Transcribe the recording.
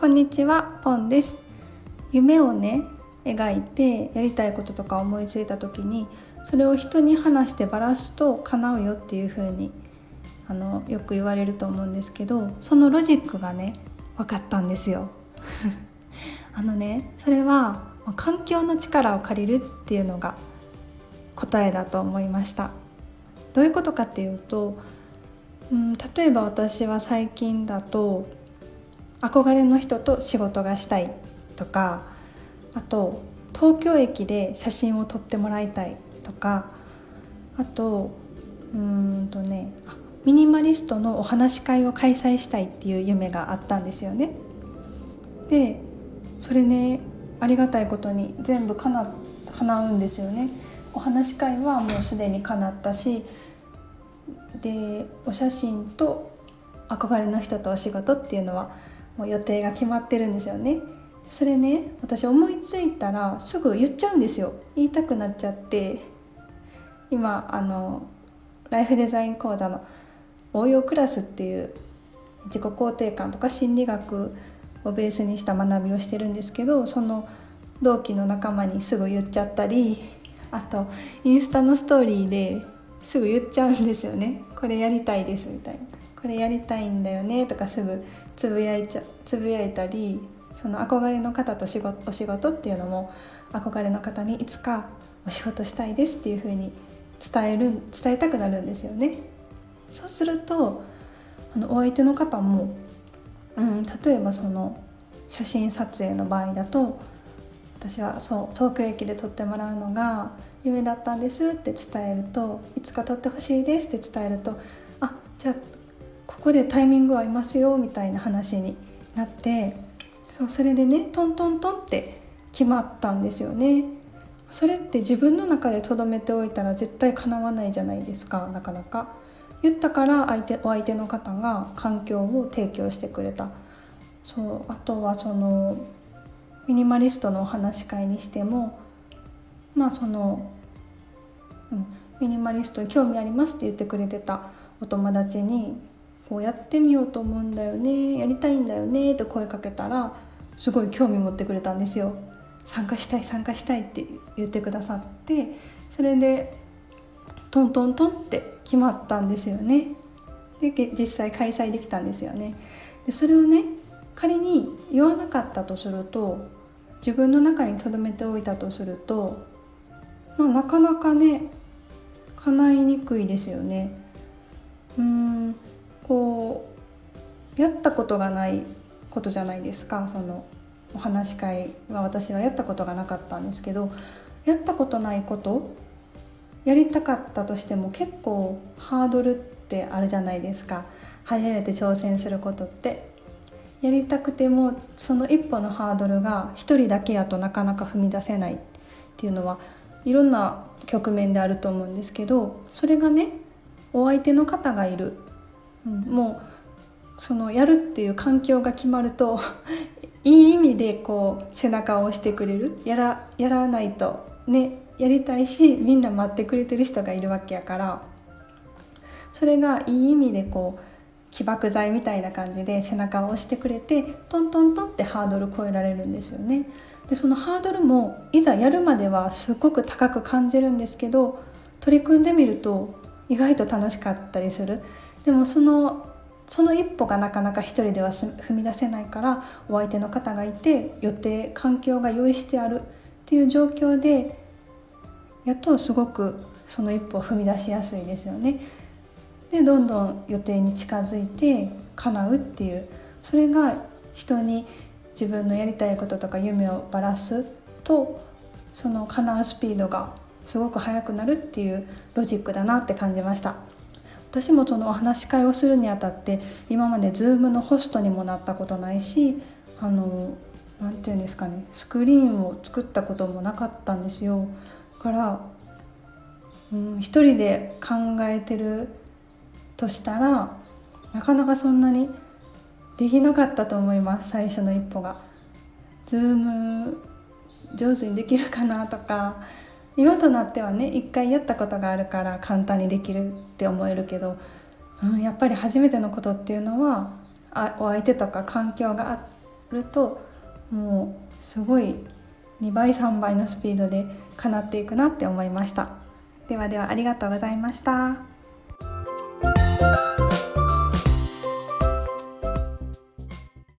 こんにちはポンです。夢をね描いてやりたいこととか思いついた時にそれを人に話してばらすと叶うよっていう風にあのよく言われると思うんですけどそのロジックがね分かったんですよ。あのねそれは環境の力を借りるっていうのが答えだと思いました。どういうことかっていうと、うん、例えば私は最近だと憧れの人と仕事がしたいとかあと東京駅で写真を撮ってもらいたいとかあとうんとねミニマリストのお話し会を開催したいっていう夢があったんですよね。でそれねありがたいことに全部叶うんですよね。お話し会はもうすでに叶ったしでお写真と憧れの人とお仕事っていうのはもう予定が決まってるんですよね。それね私思いついたらすぐ言っちゃうんですよ。言いたくなっちゃって。今あのライフデザイン講座の応用クラスっていう自己肯定感とか心理学をベースにした学びをしてるんですけどその同期の仲間にすぐ言っちゃったりあとインスタのストーリーですぐ言っちゃうんですよね。これやりたいですみたいな。これやりたいんだよねとかすぐつぶやいちゃつぶやいたりその憧れの方と仕事お仕事っていうのも憧れの方にいつかお仕事したいですっていう風に伝える伝えたくなるんですよね。そうするとあのお相手の方も、うん、例えばその写真撮影の場合だと私はそう東京駅で撮ってもらうのが夢だったんですって伝えるといつか撮ってほしいですって伝えるとあじゃあここでタイミング合いますよみたいな話になってそうそれでねトントントンって決まったんですよね。それって自分の中で留めておいたら絶対叶わないじゃないですかなかなか。言ったから相手お相手の方が環境を提供してくれた。そうあとはそのミニマリストのお話し会にしてもまあその、うん、ミニマリストに興味ありますって言ってくれてたお友達にこうやってみようと思うんだよねやりたいんだよねって声かけたらすごい興味持ってくれたんですよ。参加したい参加したいって言ってくださってそれでトントントンって決まったんですよね。で実際開催できたんですよね。でそれをね仮に言わなかったとすると自分の中に留めておいたとすると、まあ、なかなかね叶いにくいですよね。うん。こうやったことがないことじゃないですか。そのお話し会は私はやったことがなかったんですけどやったことないことやりたかったとしても結構ハードルってあるじゃないですか。初めて挑戦することって。やりたくてもその一歩のハードルが一人だけやとなかなか踏み出せないっていうのはいろんな局面であると思うんですけどそれがねお相手の方がいる、うん、もうそのやるっていう環境が決まると いい意味でこう背中を押してくれる。やらやらないとねやりたいしみんな待ってくれてる人がいるわけやから。それがいい意味でこう起爆剤みたいな感じで背中を押してくれてトントントンってハードル超えられるんですよね。でそのハードルもいざやるまではすごく高く感じるんですけど取り組んでみると意外と楽しかったりする。でもそのその一歩がなかなか一人では踏み出せないからお相手の方がいて予定環境が用意してあるっていう状況でやっとすごくその一歩を踏み出しやすいですよね。でどんどん予定に近づいて叶うっていうそれが人に自分のやりたいこととか夢をばらすとその叶うスピードがすごく速くなるっていうロジックだなって感じました私もそのお話し会をするにあたって今まで Zoom のホストにもなったことないしあの何て言うんですかねスクリーンを作ったこともなかったんですよだから、うん、一人で考えてるとしたらなかなかそんなにできなかったと思います最初の一歩が。ズーム上手にできるかなとか今となってはね一回やったことがあるから簡単にできるって思えるけど、うん、やっぱり初めてのことっていうのはあお相手とか環境があるともうすごい2倍3倍のスピードでかなっていくなって思いました。ではではありがとうございました。